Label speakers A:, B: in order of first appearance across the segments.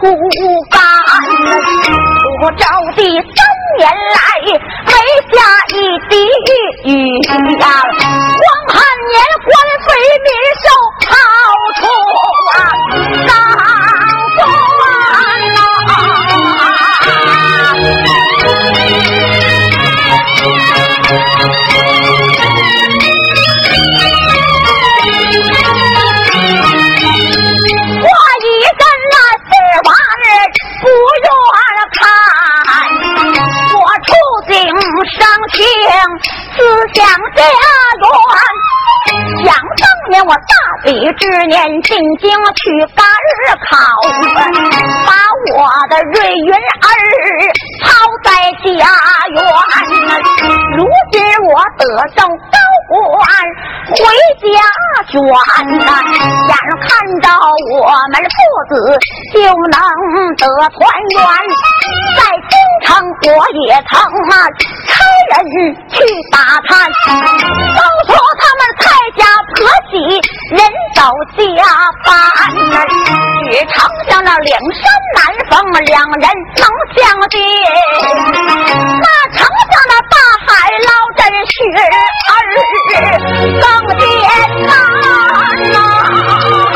A: 河枯干。我招的三年来没下一滴雨呀，光旱年官肥民受想家园，想当年我大比之年进京去赶考，把我的瑞云儿抛在家园。如今我得胜高，回家转呐，眼看着我们父子就能得团圆，在京城我也曾啊差。人去打探，都说他们蔡家婆媳人走家班，只丞相那两山难逢，两人能相见。那丞相那大真是儿更艰难呐。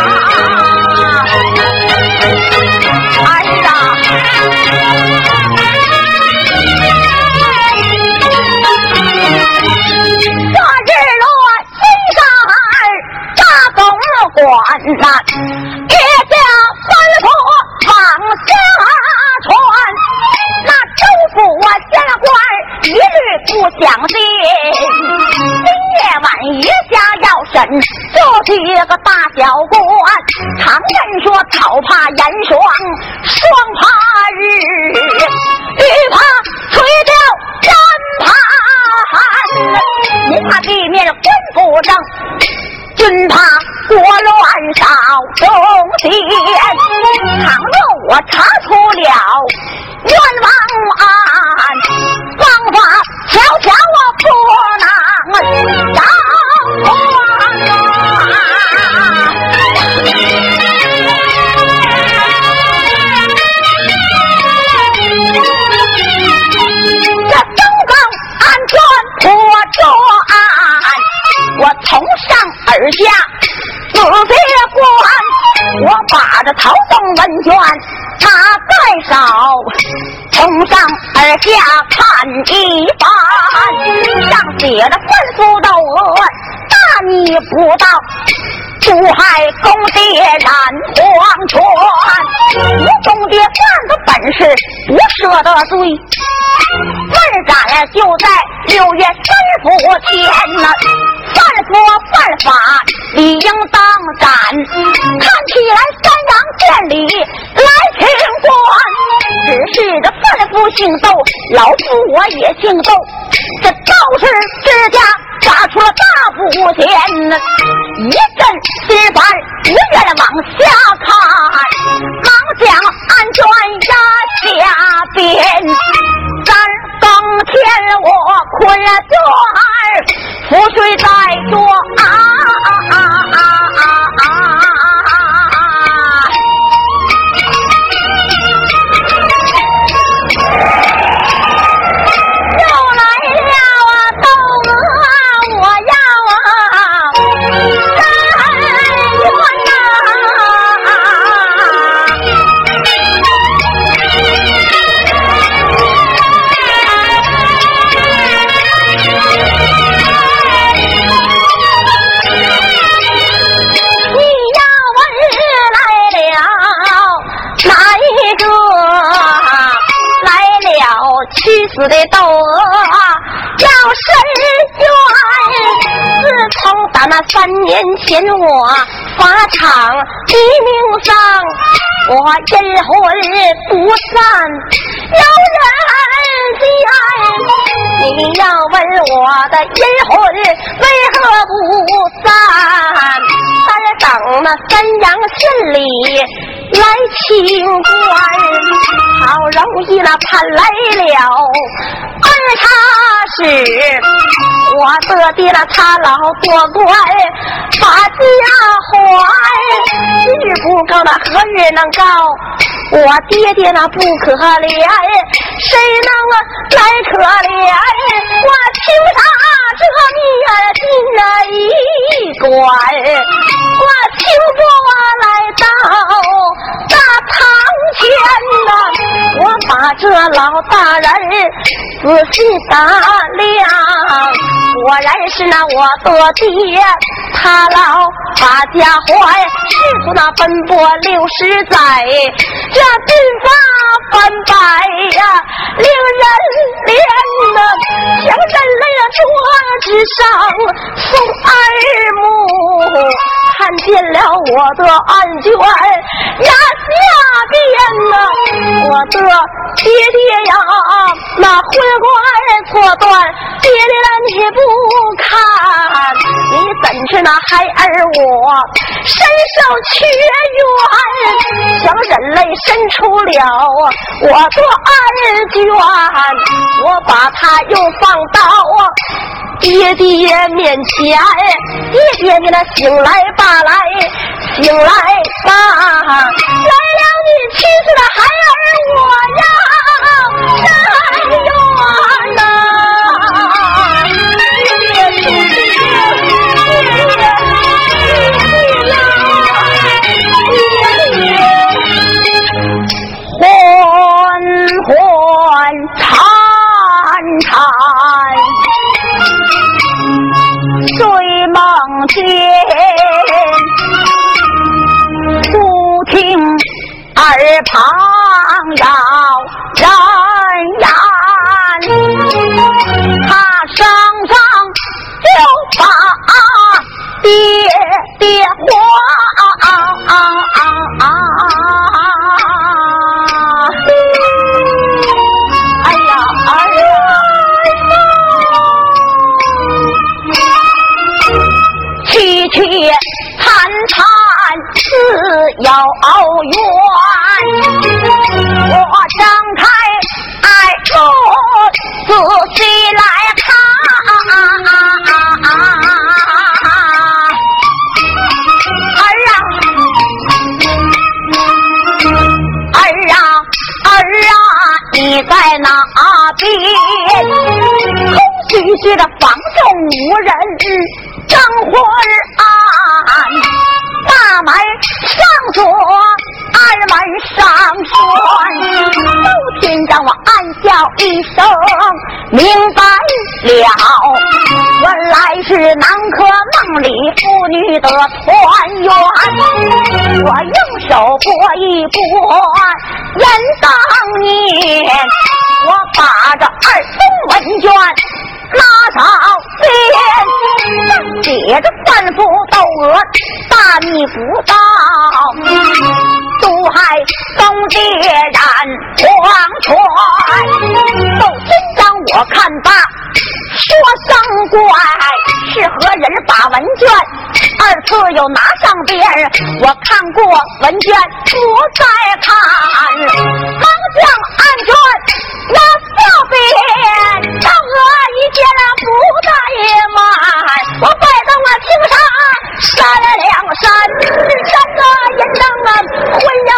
A: 下看一番，上写的吩咐都大逆不道，毒害公爹染黄泉，你公爹犯的本事不赦得罪，问斩就在六月三伏天呐。犯国犯法，理应当斩。看起来三王见礼来请官，只是这范夫姓窦，老夫我也姓窦。这道士之家杀出了大福钱，一阵心烦，不愿往下看，忙将安全压下边。三更天，我困倦，覆睡在太多啊啊啊啊啊啊。死的窦娥要伸冤。自从打那三年前我法场的命上，我阴魂不散，有人见。你要问我的阴魂为何不散？在等那三阳县里。来清官，好容易那盼来了，而他是我得的那他老多官，把家还，今日不告那何日能告？我爹爹那不可怜，谁能来可怜？我求他这面进了一关，我求过我来到。大堂前呐，我把这老大人仔细打量，果然是那我的爹，他老把家还，师傅那奔波六十载，这鬓发斑白呀，令人怜呐，像人类的桌子上送二目，看见了我的案卷呀。下边呐，我的爹爹呀，那魂儿错断，爹爹你不看，你怎知那孩儿我身受缺冤，向人类伸出了我的二卷，我把他又放到爹爹面前，爹爹你那醒来吧来，醒来吧。来了，你七岁的孩儿，我要伸冤梦间。耳旁绕人言，他身上就把爹爹还。哎去参禅自有缘我睁开爱珠仔细来看儿啊儿啊儿啊你在哪边？空虚虚的房中无人张魂明白了，原来是南柯梦里妇女的团圆。我用手拨一拨，人当年，我把这二封文卷。拉上边，上写着三伏窦娥大逆不道，毒害东界染黄泉。斗真章我看罢，说声怪，是何人把文卷二次又拿上边？我看过文卷不再看，忙将案卷拿下边，窦娥。一见了不怠慢，我拜到我青山山两山，山啊阴灯昏幽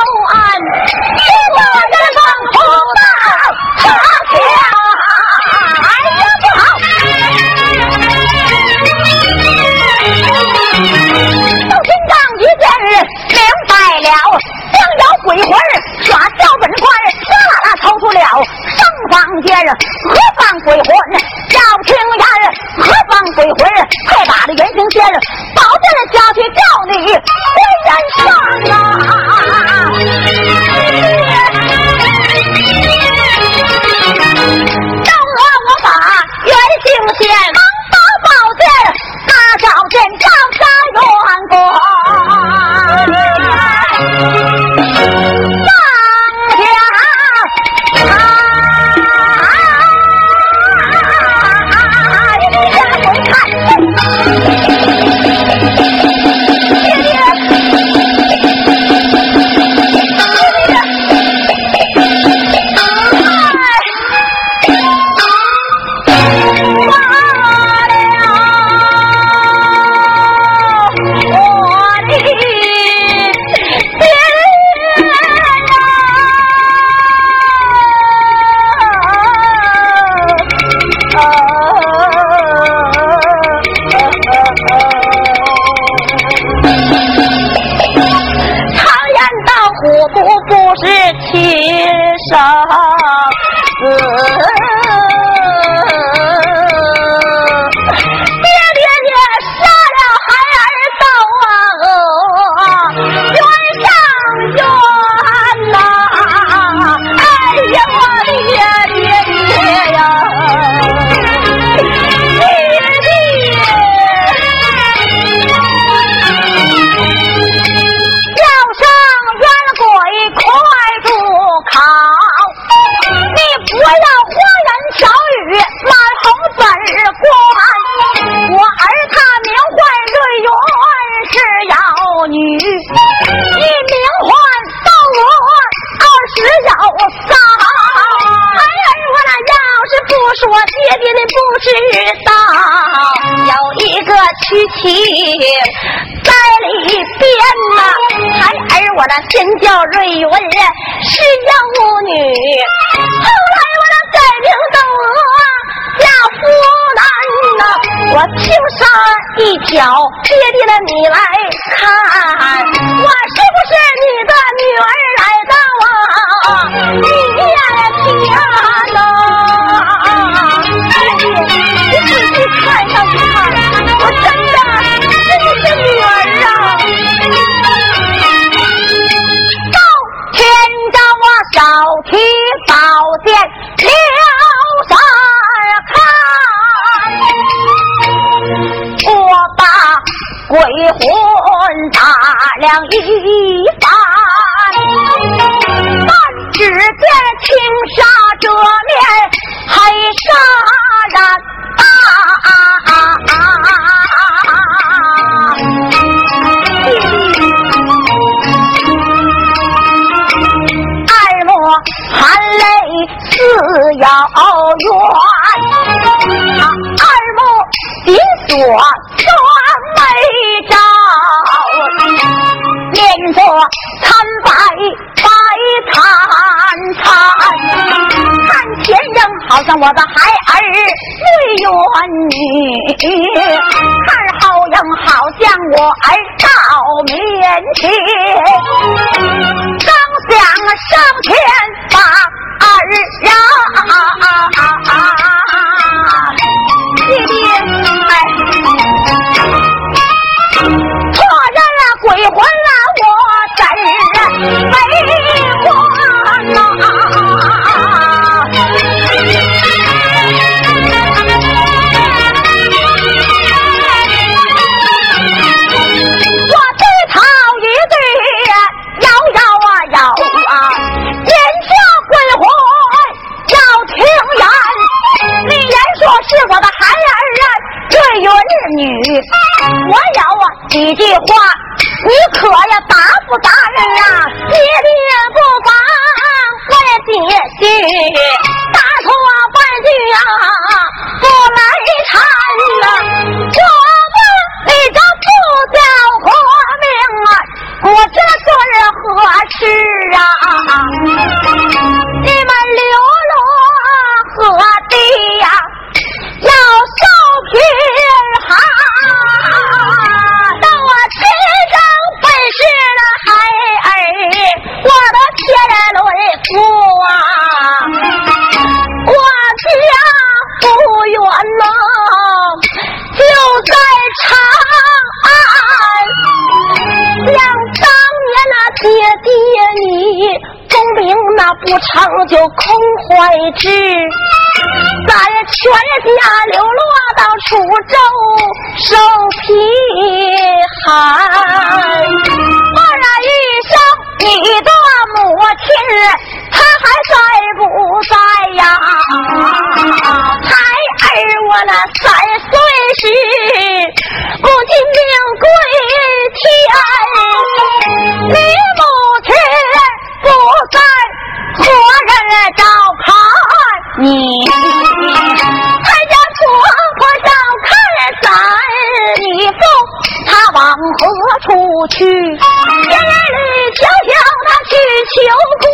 A: 两一番。只见青纱遮面黑纱染，二目含泪似遥远，二目紧锁面作惨白。看看前人，好像我的孩儿最冤女；看后人，好像我儿到面前。刚想上前把儿让，爹爹李言说是我的孩儿啊，这云女，我有啊几句话，你可要答不答人啊？爹爹不妨问几句，答出啊半句呀，不来缠呐。我问你这不叫活命啊？我这做人何事啊？你们流落何地呀？那不成就空怀志。咱全家流落到楚州受贫寒，忽然一生你的母亲，她还在不在呀？孩儿我那三岁时，母亲命归求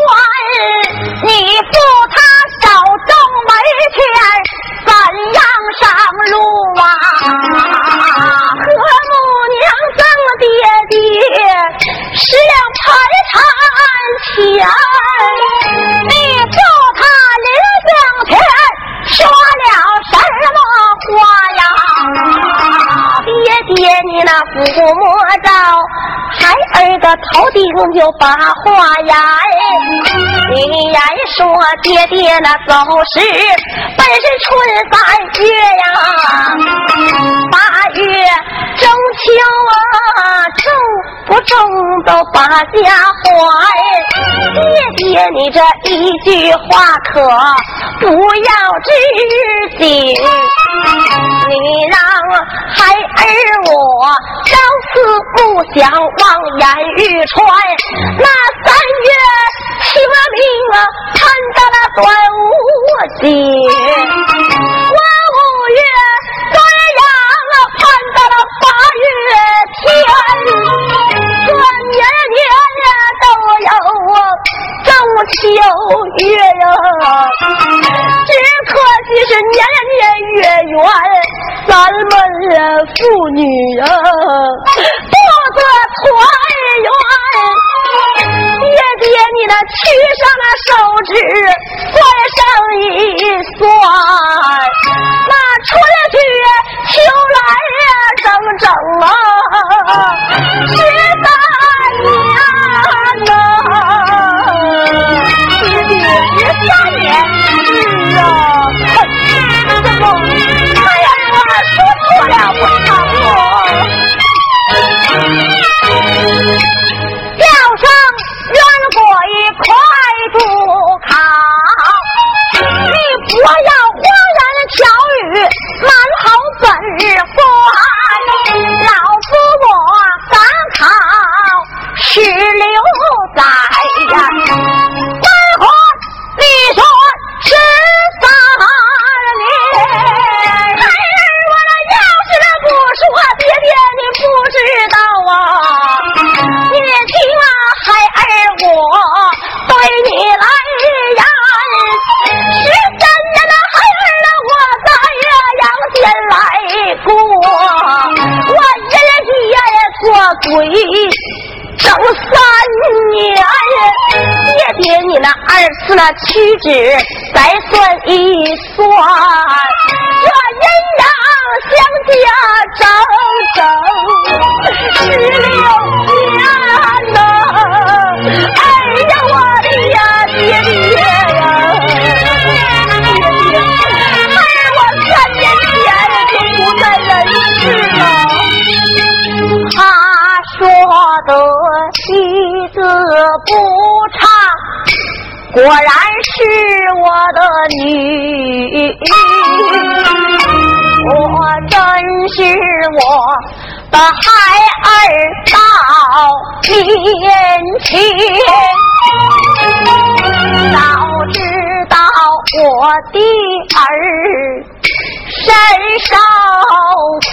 A: 就把话言，你言说爹爹那走时本是春三月呀，八月中秋啊，中不中都把家还。爹爹，你这一句话可不要知情，你让孩儿，我朝思暮想望眼欲穿，那三月清明啊盼到了端午节，端五月端阳啊盼到了八月天，年年都有中秋月呀。可惜是年年月圆，咱们父女啊，不得团圆。爹爹，你那取上那手指，算上一算，那春去秋来呀整整啊十三年呐，爹爹十三年啊。我说错了我，错了二次那屈指再算一算，这阴阳相加整整十六年呐！哎呀，我的呀，爹爹呀，爹爹，孩我三年前就不在人世了。他说的妻子不，果然是我的女，我真是我的孩儿到面前，早知道我的儿身受苦。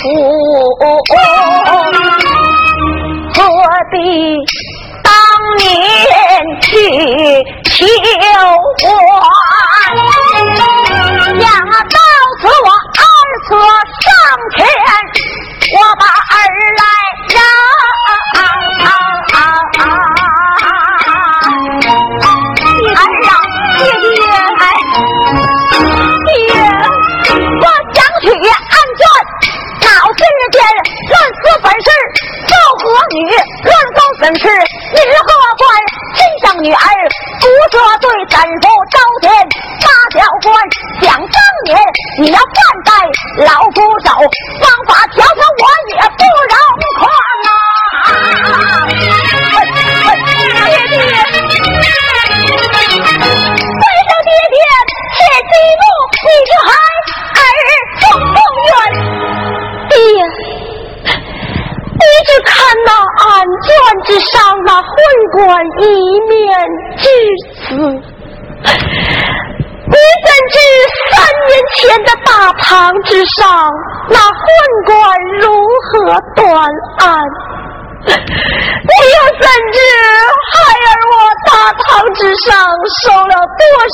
A: 何必当年去求还？呀，到此我二次上前，我把儿来让。儿啊，爹爹，爹，我想去安全，闹事件乱死本事。和女乱搞本事，女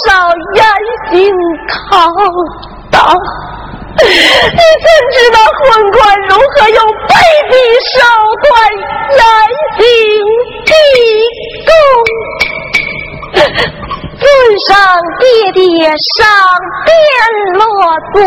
A: 少严刑拷打？你怎知道昏官如何用卑鄙手段严刑逼供？尊上爹爹上殿落座，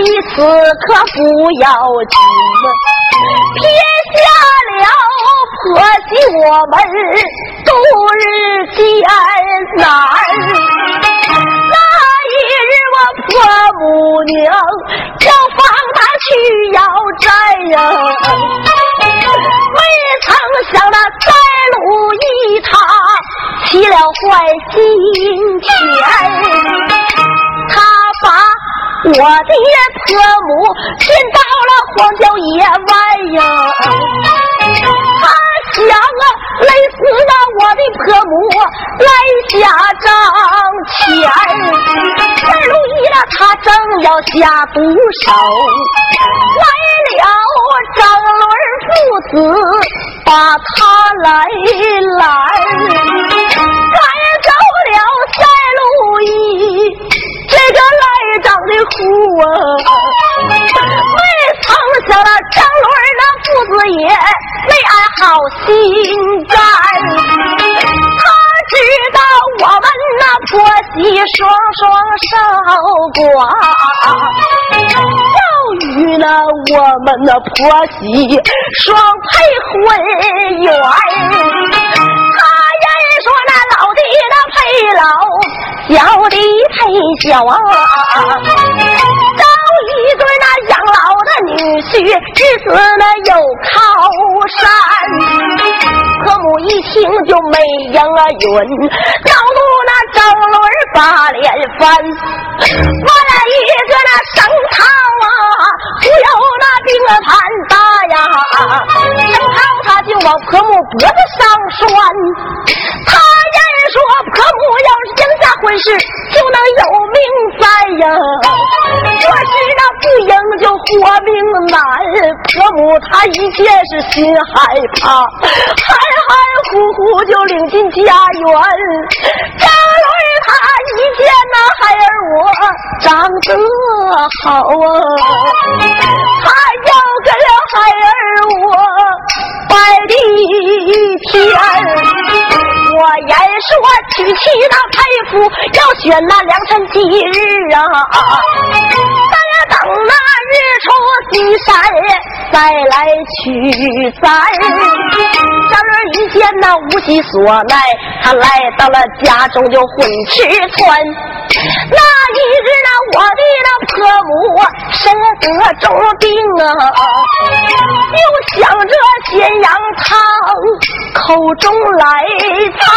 A: 丈夫一死可不要紧，撇下了婆媳我们度日艰难。那一日我婆母娘要放他去要债呀，未曾想那在路一趟。起了坏心钱，他把我的婆母进到了荒郊野外呀！他想啊，累死了我的婆母来下账钱，二路一了，他正要下毒手，来了张伦父子把他来拦。长得虎啊没曾想那张伦那父子也没安好心肝，他知道我们那婆媳双双受寡，教育那我们那婆媳双配婚缘。他言说那老的那配老，小的你小啊。找一对那养老的女婿，日子那有靠山。何母一听就没应允，恼怒那张伦把脸翻。我来生套啊，不由那病盘打呀，生套他就往婆母脖子上拴。他人说婆母要是赢下婚事，就能有命在呀。若知道不赢就活命难，婆母她一见是心害怕，含含糊糊就领进家园。一见那孩儿我长得好啊，他要跟孩儿我拜地天。我言说娶妻那配夫要选那良辰吉日啊，咱呀等那日出西山再来取咱。张人一见那无计所奈，他来到了家中就混吃穿。那一日那我的那婆母身得重病啊，又想着咸阳汤口中来。孩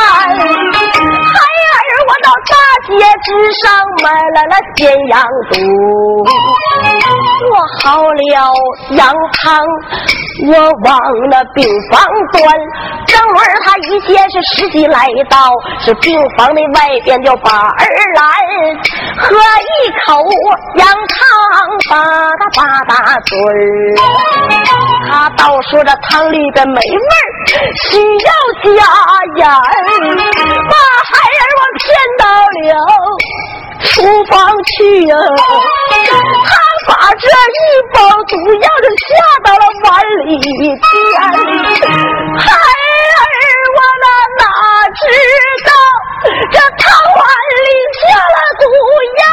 A: 儿，我到大街之上买来了咸阳肚，做好了羊汤，我往那病房端。张儿他一见是时机来到，是病房的外边就把儿拦，喝一口羊汤，吧嗒吧嗒嘴儿。他倒说这汤里边没味儿，需要加盐。把孩儿我骗到了厨房去呀，把这一包毒药就下到了碗里边，孩儿我那哪知道这汤碗里下了毒药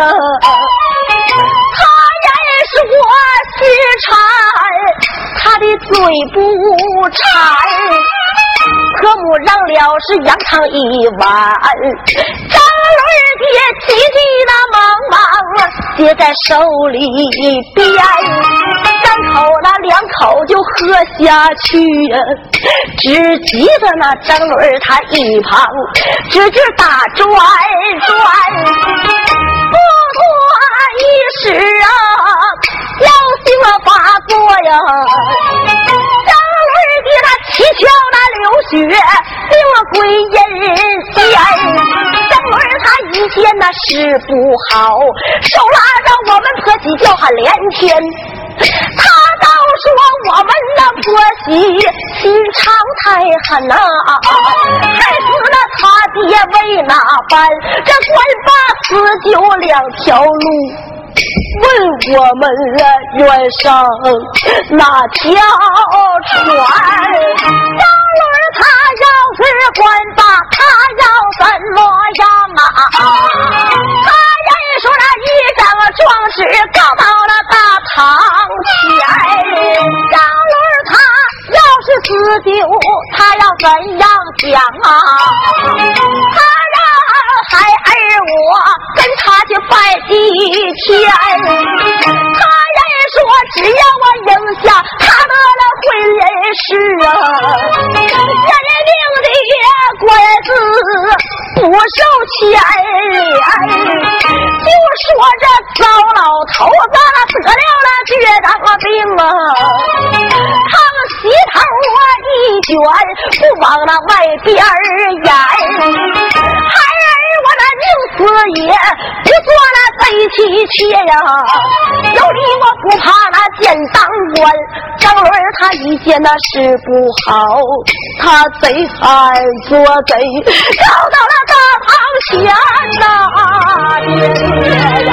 A: 啊！他认识我心馋，他的嘴不馋，可母让了是羊汤一碗。张伦爹急急的忙忙接在手里边，三口那两口就喝下去。只急得那张伦他一旁，直直打转转。一时啊，要心了发作呀，张伦的那七窍那流血令了归阴间。儿他一见那事不好，手拉着我们婆媳叫喊连天。他说我们那婆媳心肠太狠呐，害死了他爹为哪般？这官八死就两条路，问我们愿上哪条船？儿他要是官把，他要怎么样啊？他人说那一张状纸告到了大堂前，张伦他要是死丢，他要怎样讲啊？他让孩儿我跟他去拜地天，他人说只要我应下，他得了婚姻事啊。人命的官司不受牵连，就说这糟老头子得了了绝症病啊，堂西头啊一卷，不往那外边儿眼。孩儿。我那宁死也不做那贼妻妾呀！有理我不怕那见当官。张伦他一见那事不好，他贼喊做贼，告到了大堂前呐！爹呀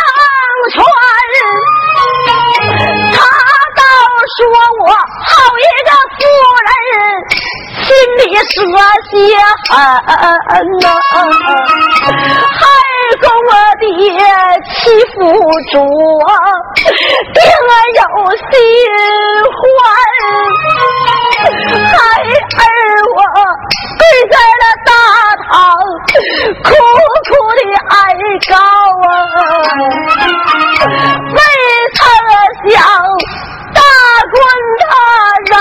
A: 心里蛇蝎狠呐，还跟我爹欺负着，定有心欢，孩儿我跪在了大堂。苦苦的哀告啊，未曾想大官他扔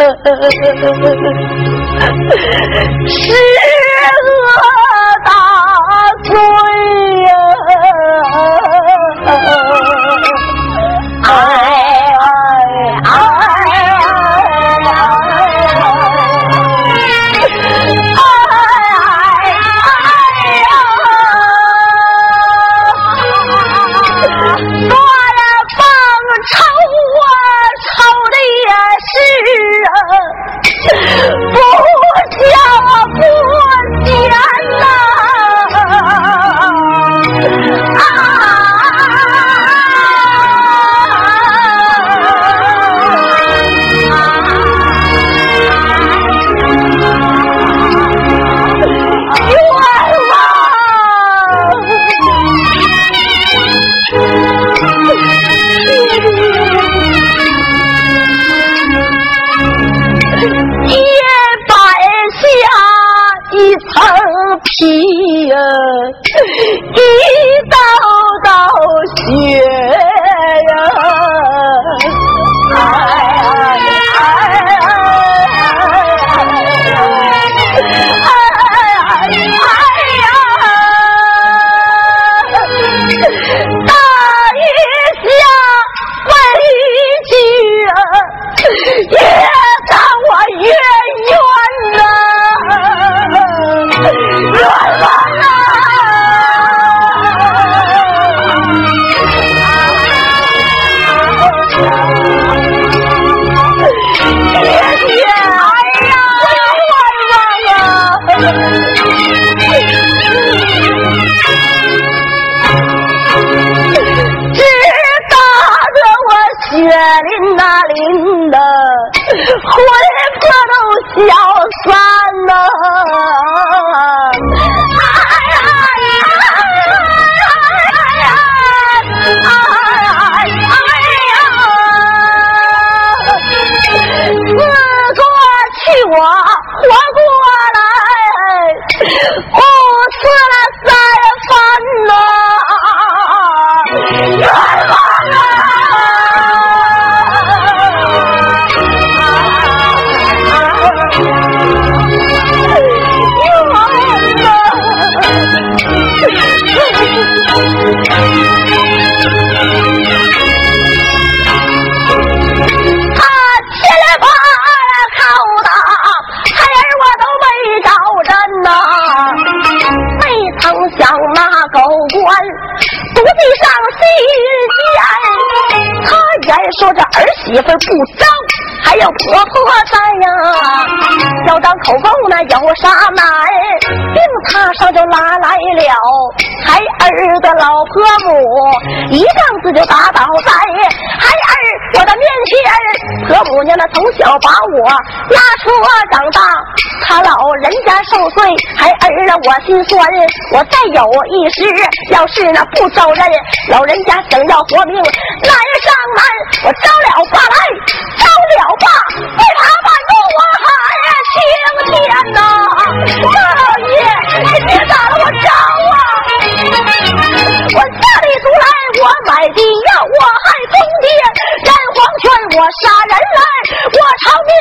A: 是。说媳妇不脏，还要婆婆在呀。要张口供那有啥难？病榻上就拉来了孩儿的老婆母，一棒子就打倒在孩我的面前。婆母娘那从小把我拉扯长大，他老人家受罪，孩儿啊我心酸。我再有一时要是那不招人，老人家想要活命难上难。我招了爸来，招了爸，为他瞒住我喊青天呐！杀人来，我偿命，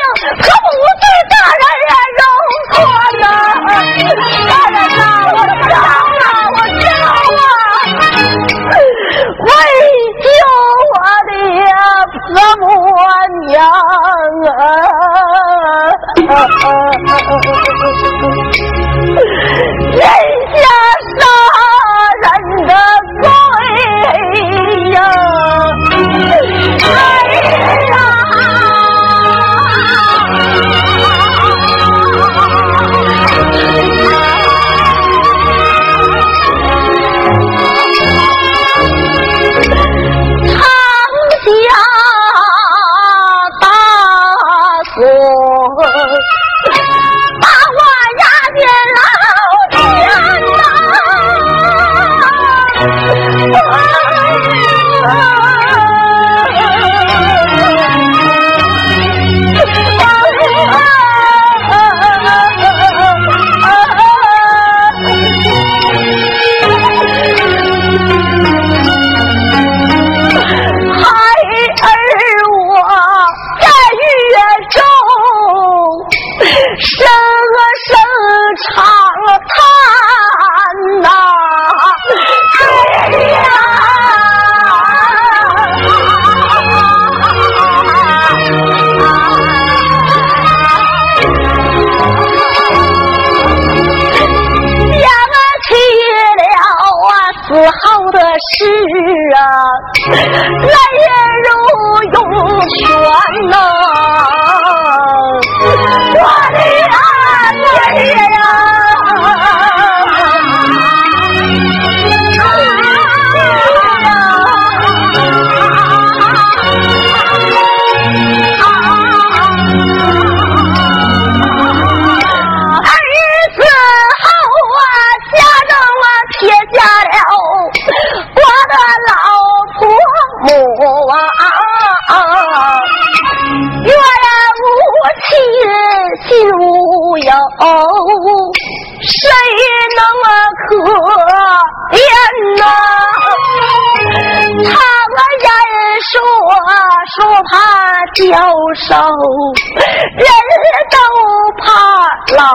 A: 怕老。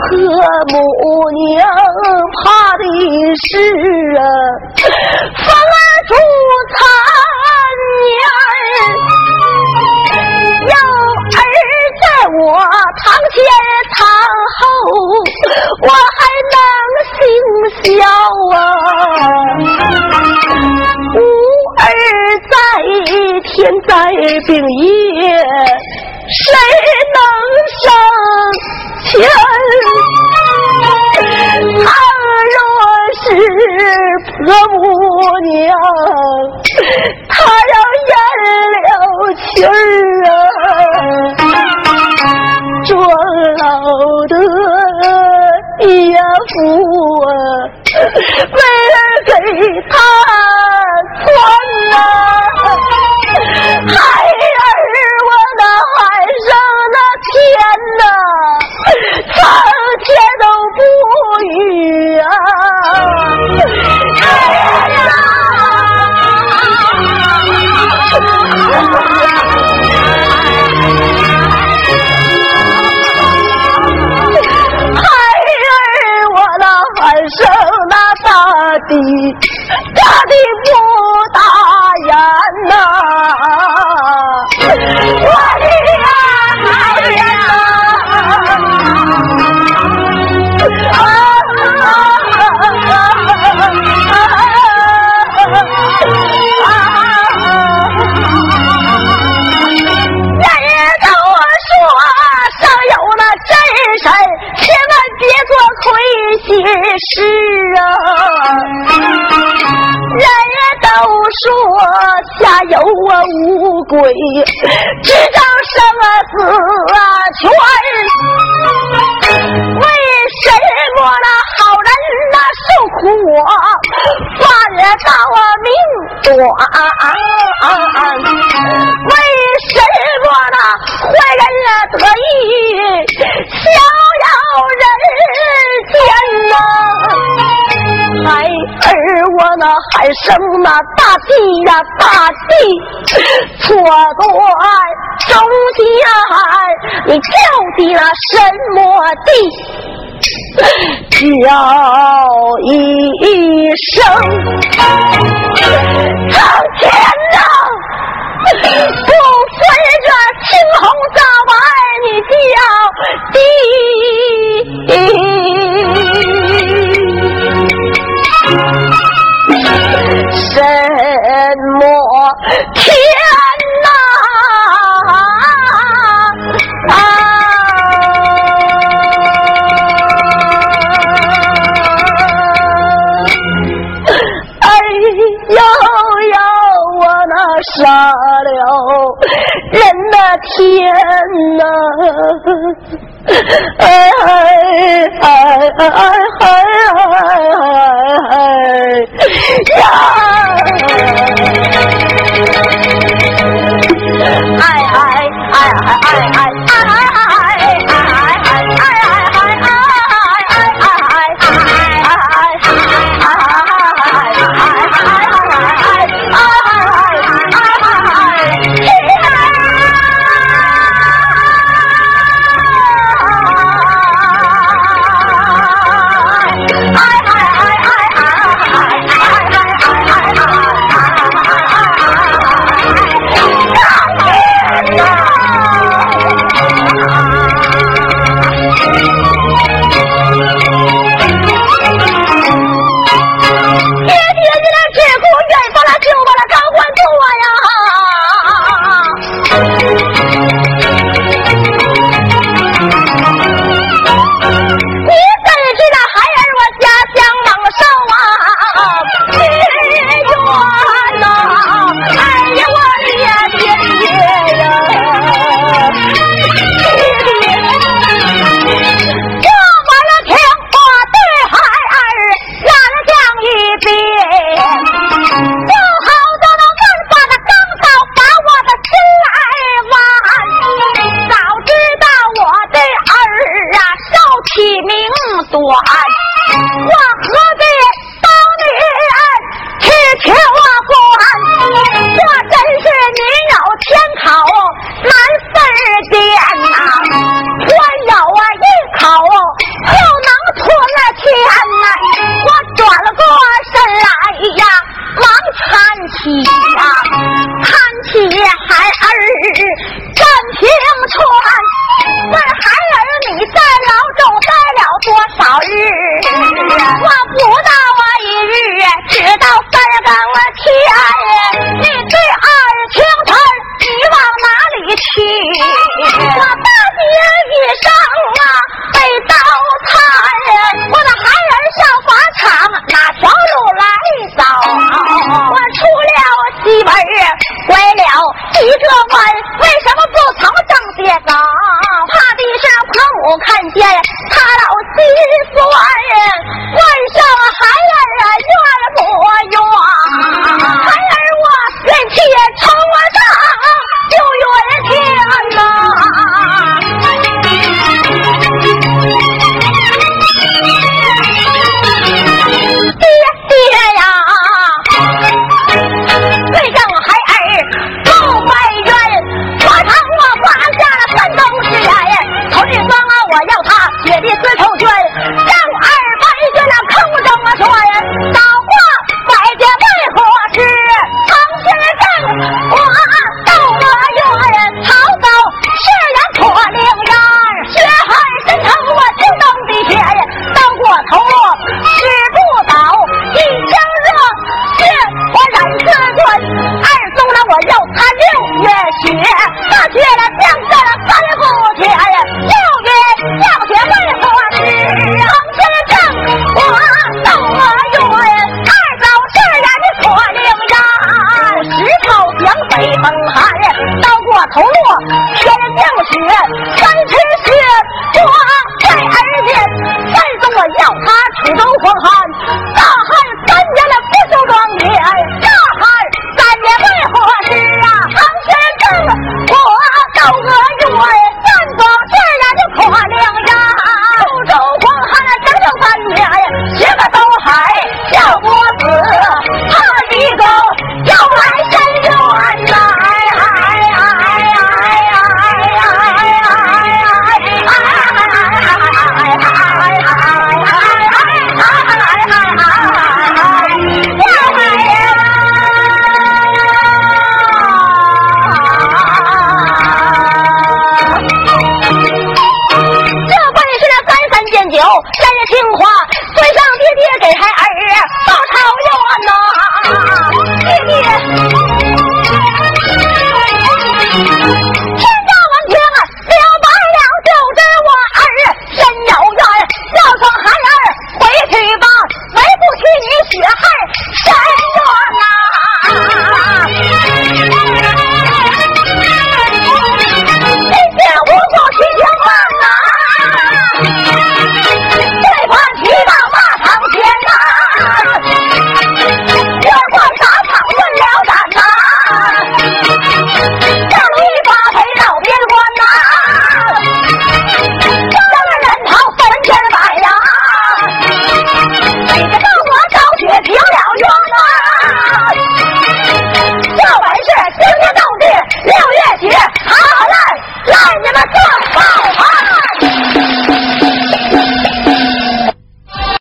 A: 和母娘怕的是啊，风儿出残年。有儿在我堂前堂后，我还能行孝啊。无儿在天在病夜，谁能生前？倘若是婆母娘，乌龟，只长生死啊全。为什么那好人那受苦发热到啊命短？为什么那坏人啊得意逍遥人间呐？孩儿。我那还生那大地呀大地，错断中间，你叫的那什么地？叫一声苍天呐！不分这青红皂白，你叫地什么天呐！哎哎哎哎哎哎呀！哎哎哎哎哎哎